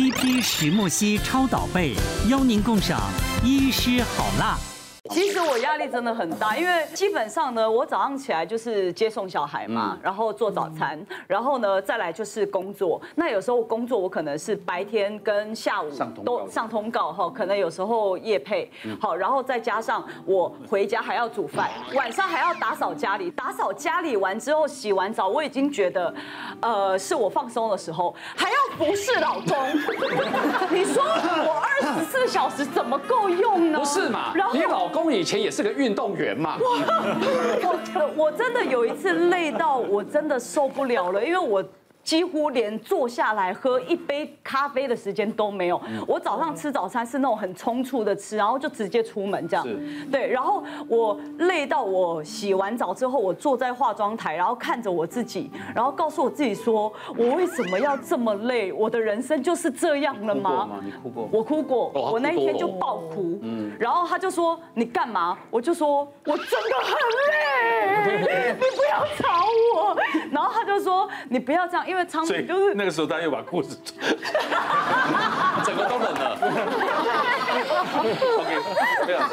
一批石墨烯超导被，邀您共赏医师好辣。其实我压力真的很大，因为基本上呢，我早上起来就是接送小孩嘛，然后做早餐，然后呢再来就是工作。那有时候工作我可能是白天跟下午都上通告哈，可能有时候夜配好，然后再加上我回家还要煮饭，晚上还要打扫家里，打扫家里完之后洗完澡，我已经觉得呃是我放松的时候，还要服侍老公。你说我二十四小时怎么够用呢？不是嘛？然后你老公。以前也是个运动员嘛，我我真的有一次累到我真的受不了了，因为我。几乎连坐下来喝一杯咖啡的时间都没有。我早上吃早餐是那种很匆促的吃，然后就直接出门这样。对，然后我累到我洗完澡之后，我坐在化妆台，然后看着我自己，然后告诉我自己说：我为什么要这么累？我的人生就是这样了吗？你哭过？我哭过，我那一天就爆哭。嗯。然后他就说：你干嘛？我就说：我真的很累，你不要吵我。然后他就说：你不要这样。因为昌平就是那个时候，他又把裤子，整个都冷了。OK，对啊，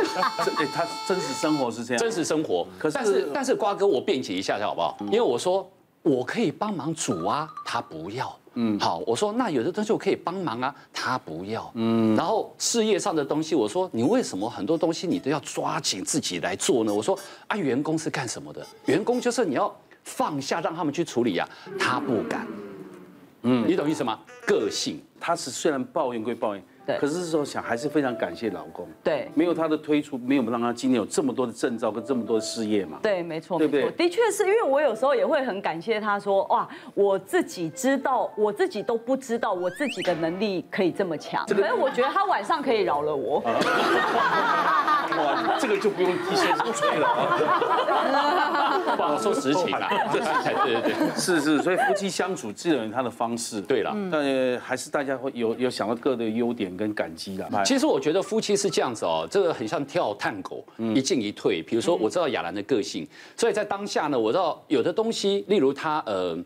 哎，他真实生活是这样，真实生活。可是，但是，但是瓜哥，我辩解一下，好不好？因为我说我可以帮忙煮啊，他不要。嗯，好，我说那有的东西我可以帮忙啊，他不要。嗯，然后事业上的东西，我说你为什么很多东西你都要抓紧自己来做呢？我说啊，员工是干什么的？员工就是你要。放下，让他们去处理呀，他不敢。嗯，你懂意思吗？个性，他是虽然抱怨归抱怨，对，可是这时候想还是非常感谢老公。对，没有他的推出，没有让他今天有这么多的证照跟这么多的事业嘛。对，没错，对不对？的确是因为我有时候也会很感谢他说，哇，我自己知道，我自己都不知道我自己的能力可以这么强。可是我觉得他晚上可以饶了我。哇，这个就不用替先生吹了啊！不好说实情啦，对对对，是是，所以夫妻相处自然有他的方式，对了，但还是大家会有有想到各的优点跟感激啦。其实我觉得夫妻是这样子哦，这个很像跳探狗，一进一退。比如说，我知道亚兰的个性，所以在当下呢，我知道有的东西，例如他呃。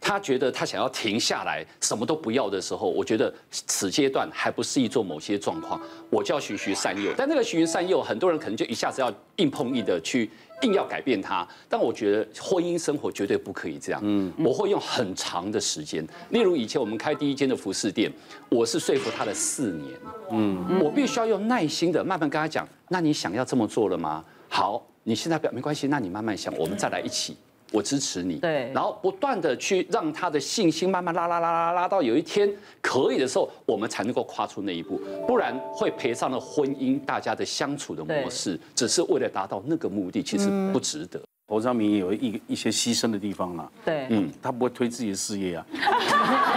他觉得他想要停下来，什么都不要的时候，我觉得此阶段还不适宜做某些状况，我就要循循善诱。但那个循循善诱，很多人可能就一下子要硬碰硬的去硬要改变他。但我觉得婚姻生活绝对不可以这样。嗯，我会用很长的时间。例如以前我们开第一间的服饰店，我是说服他的四年。嗯，我必须要用耐心的慢慢跟他讲。那你想要这么做了吗？好，你现在不要没关系，那你慢慢想，我们再来一起。我支持你，对，然后不断的去让他的信心慢慢拉拉拉拉拉到有一天可以的时候，我们才能够跨出那一步，不然会赔上了婚姻大家的相处的模式，只是为了达到那个目的，其实不值得。侯昌明也有一一些牺牲的地方啦，对，嗯，他不会推自己的事业啊。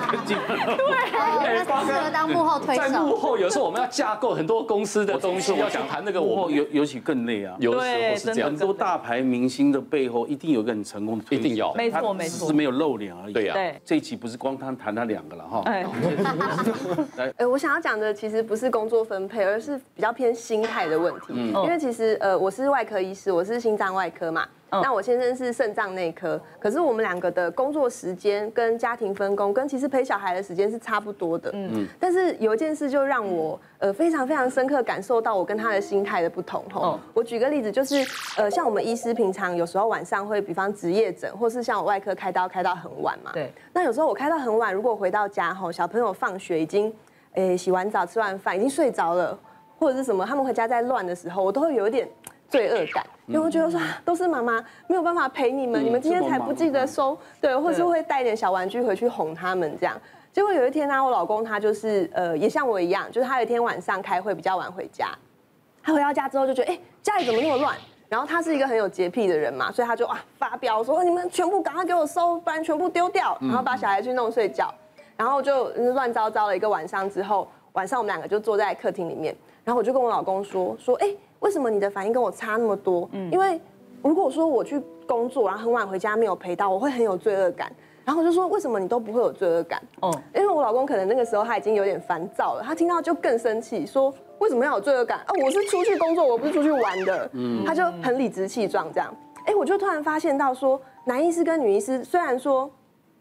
对，他适合当幕后推手。在幕后，有时候我们要架构很多公司的东西，要想谈那个，幕后尤尤其更累啊。有时候是这样，很多大牌明星的背后一定有一个很成功的推手，一定要，没错没错，只是没有露脸而已。对呀，这一期不是光他谈他两个了哈。哎，我想要讲的其实不是工作分配，而是比较偏心态的问题。嗯，因为其实呃，我是外科医师，我是心脏外科嘛。那我先生是肾脏内科，可是我们两个的工作时间跟家庭分工，跟其实陪小孩的时间是差不多的。嗯，但是有一件事就让我呃非常非常深刻感受到我跟他的心态的不同。哦，我举个例子，就是呃像我们医师平常有时候晚上会，比方值夜诊，或是像我外科开刀开到很晚嘛。对。那有时候我开到很晚，如果回到家吼，小朋友放学已经，诶洗完澡吃完饭已经睡着了，或者是什么他们回家在乱的时候，我都会有一点。罪恶感，因为我觉得说都是妈妈没有办法陪你们，你们今天才不记得收，对，或是会带点小玩具回去哄他们这样。结果有一天呢，我老公他就是呃，也像我一样，就是他有一天晚上开会比较晚回家，他回到家之后就觉得，哎，家里怎么那么乱？然后他是一个很有洁癖的人嘛，所以他就啊发飙说，你们全部赶快给我收，不然全部丢掉，然后把小孩去弄睡觉，然后就乱糟糟了一个晚上之后，晚上我们两个就坐在客厅里面，然后我就跟我老公说说，哎。为什么你的反应跟我差那么多？嗯，因为如果说我去工作，然后很晚回家没有陪到，我会很有罪恶感。然后我就说，为什么你都不会有罪恶感？哦，因为我老公可能那个时候他已经有点烦躁了，他听到就更生气，说为什么要有罪恶感？啊，我是出去工作，我不是出去玩的。嗯，他就很理直气壮这样。哎，我就突然发现到说，男医师跟女医师虽然说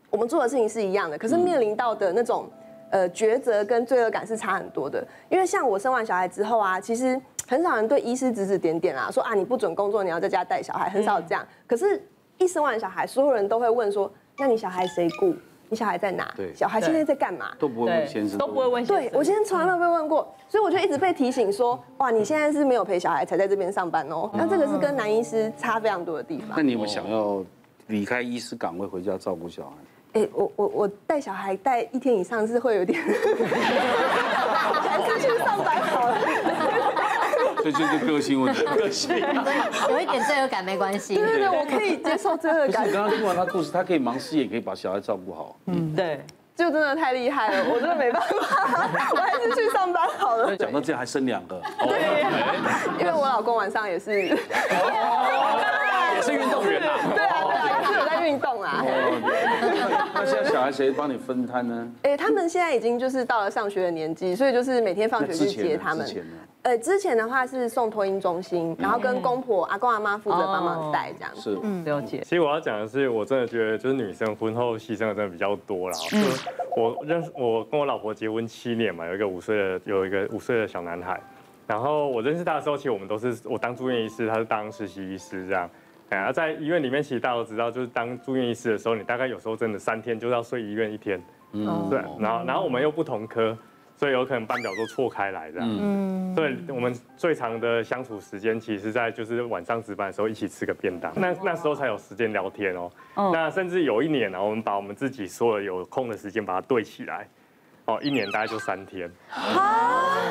我们做的事情是一样的，可是面临到的那种。呃抉择跟罪恶感是差很多的。因为像我生完小孩之后啊，其实很少人对医师指指点点啊，说啊你不准工作，你要在家带小孩，很少这样。可是，一生完小孩，所有人都会问说，那你小孩谁顾？你小孩在哪？对，小孩现在在干嘛？都不会问先生，都不会问先生。对，我先生从来没有被问过，所以我就一直被提醒说，哇，你现在是没有陪小孩才在这边上班哦。那这个是跟男医师差非常多的地方。那你有没有想要离开医师岗位回家照顾小孩？哎，我我我带小孩带一天以上是会有点，还是去上班好了。这就是个性问题，个性有一点罪恶感没关系。对对对，我可以接受罪恶感。你刚刚听完他故事，他可以忙事业，可以把小孩照顾好。嗯，对，就真的太厉害了，我真的没办法，我还是去上班好了。讲到这样还生两个，对，因为我老公晚上也是，也是运动员啊。对啊，对啊，也是有在运动啊。那现在小孩谁帮你分摊呢？哎，他们现在已经就是到了上学的年纪，所以就是每天放学去接他们。呃，之前的话是送托婴中心，然后跟公婆、阿公阿妈负责帮忙带这样子。是，嗯，了解。其实我要讲的是，我真的觉得就是女生婚后牺牲的真的比较多啦。嗯。我认识我跟我老婆结婚七年嘛，有一个五岁的有一个五岁的小男孩。然后我认识他的时候，其实我们都是我当住院医师，他是当实习医师这样。哎，在医院里面，其实大家都知道，就是当住院医师的时候，你大概有时候真的三天就是要睡医院一天。嗯。对。然后，然后我们又不同科。所以有可能班表都错开来这样，嗯，所以我们最长的相处时间，其实在就是晚上值班的时候一起吃个便当，那那时候才有时间聊天哦。那甚至有一年呢，我们把我们自己所有有空的时间把它对起来，哦，一年大概就三天，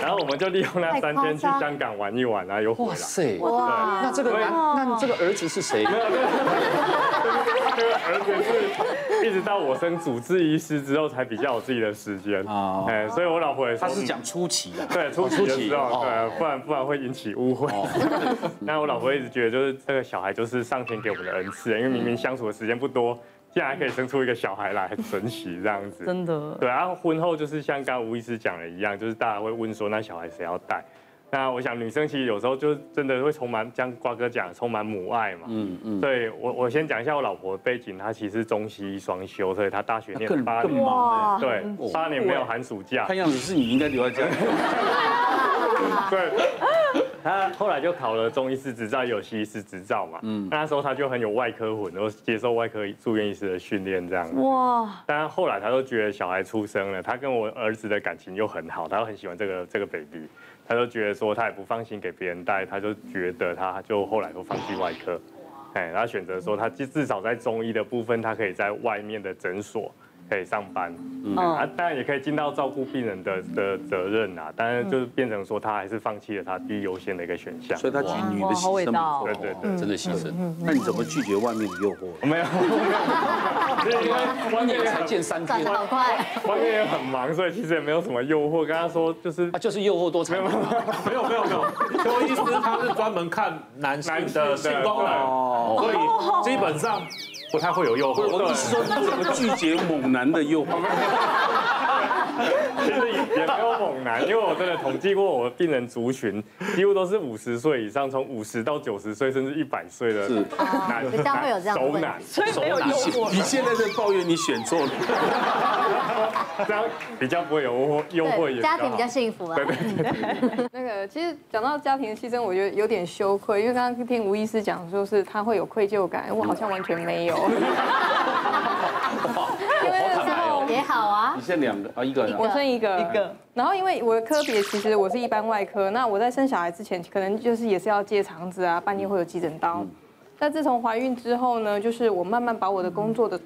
然后我们就利用那三天去香港玩一玩啊，又回来。哇塞，哇，那这个那这个儿子是谁？这个儿子是一直到我升主治医师之后才比较有自己的时间啊，哎，所以我老婆也是，他是讲初期的，对，初期的时候，对，不然不然会引起误会。那我老婆一直觉得就是这个小孩就是上天给我们的恩赐，因为明明相处的时间不多，竟然还可以生出一个小孩来，很神奇这样子。真的。对，然后婚后就是像刚刚吴医师讲的一样，就是大家会问说，那小孩谁要带？那我想女生其实有时候就真的会充满，像瓜哥讲，充满母爱嘛。嗯嗯。对我我先讲一下我老婆的背景，她其实中西医双修，所以她大学念八年。对，八年没有寒暑假。看样子是你应该留在家里。对。她后来就考了中医师执照，有西医师执照嘛。嗯。那时候他就很有外科魂，然后接受外科住院医师的训练这样。哇。但后来他都觉得小孩出生了，他跟我儿子的感情又很好，他又很喜欢这个这个 baby。他就觉得说他也不放心给别人带，他就觉得他就后来都放弃外科，哎，他选择说他至至少在中医的部分，他可以在外面的诊所。可以上班，嗯。啊，当然也可以尽到照顾病人的的责任啊，但是就是变成说他还是放弃了他第一优先的一个选项，所以他举女的牺牲，对对对，真的牺牲。那你怎么拒绝外面的诱惑？没有，因为外面才见三天，好快，外面也很忙，所以其实也没有什么诱惑。跟他说就是啊，就是诱惑多长？没有没有没有。没有，邱医师他是专门看男性的性功能，所以基本上。不太会有诱惑。我意思说，你怎么拒绝猛男的诱惑？其实也没有猛男，因为我真的统计过我的病人族群，几乎都是五十岁以上，从五十到九十岁，甚至一百岁的男，比较会有这样熟男，所以没有诱惑。你现在在抱怨你选错了，这样比较不会有诱惑，也家庭比较幸福啊。对对对。那个其实讲到家庭的牺牲，我觉得有点羞愧，因为刚刚听吴医师讲，说是他会有愧疚感，我好像完全没有。因为那时候也好啊，你生两个啊，一个，我生一个，一个。然后因为我的科别其实我是一般外科，那我在生小孩之前，可能就是也是要接肠子啊，半夜会有急诊刀。但自从怀孕之后呢，就是我慢慢把我的工作的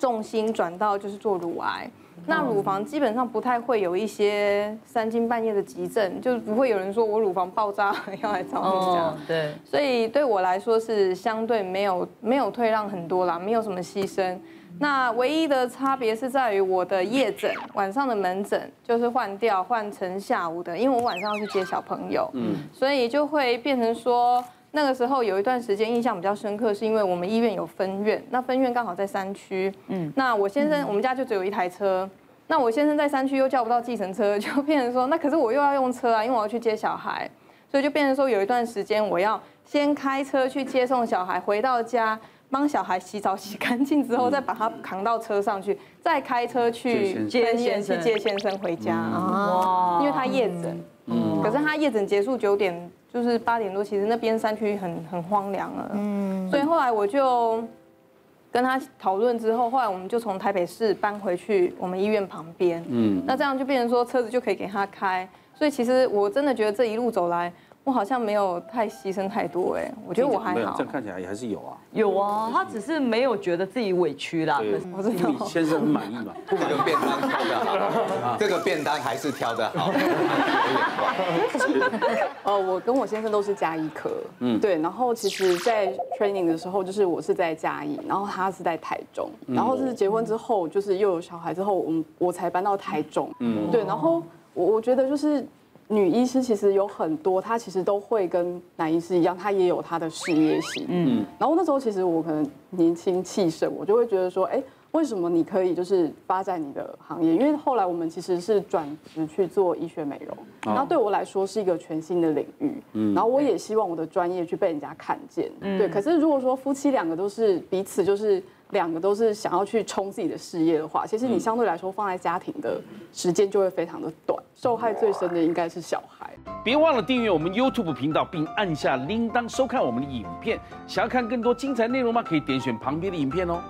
重心转到就是做乳癌。那乳房基本上不太会有一些三更半夜的急症，就是不会有人说我乳房爆炸要来找你这样。对，所以对我来说是相对没有没有退让很多啦，没有什么牺牲。那唯一的差别是在于我的夜诊，晚上的门诊就是换掉换成下午的，因为我晚上要去接小朋友，嗯，所以就会变成说那个时候有一段时间印象比较深刻，是因为我们医院有分院，那分院刚好在山区，嗯，那我先生我们家就只有一台车。那我先生在山区又叫不到计程车，就变成说，那可是我又要用车啊，因为我要去接小孩，所以就变成说有一段时间我要先开车去接送小孩，回到家帮小孩洗澡洗干净之后，再把他扛到车上去，再开车去接先生。去接先生回家。啊，因为他夜诊，嗯，可是他夜诊结束九点，就是八点多，其实那边山区很很荒凉了，嗯，所以后来我就跟他讨论之后，后来我们就从台北市搬回去我们医院旁边，嗯，那这样就变成说车子就可以给他开，所以其实我真的觉得这一路走来。我好像没有太牺牲太多哎，我觉得我还好。这样看起来也还是有啊。有啊，他只是没有觉得自己委屈啦。对，因为先生很满意嘛。这个便当挑的好，这个便当还是挑的好。呃，我跟我先生都是加一科，嗯，对。然后其实，在 training 的时候，就是我是在嘉义，然后他是在台中，然后是结婚之后，就是又有小孩之后，我们我才搬到台中，嗯，对。然后我我觉得就是。女医师其实有很多，她其实都会跟男医师一样，她也有她的事业心。嗯，然后那时候其实我可能年轻气盛，我就会觉得说，哎，为什么你可以就是发展你的行业？因为后来我们其实是转职去做医学美容，然后对我来说是一个全新的领域。嗯，然后我也希望我的专业去被人家看见。嗯，对。可是如果说夫妻两个都是彼此就是。两个都是想要去冲自己的事业的话，其实你相对来说放在家庭的时间就会非常的短，受害最深的应该是小孩。别忘了订阅我们 YouTube 频道，并按下铃铛收看我们的影片。想要看更多精彩内容吗？可以点选旁边的影片哦。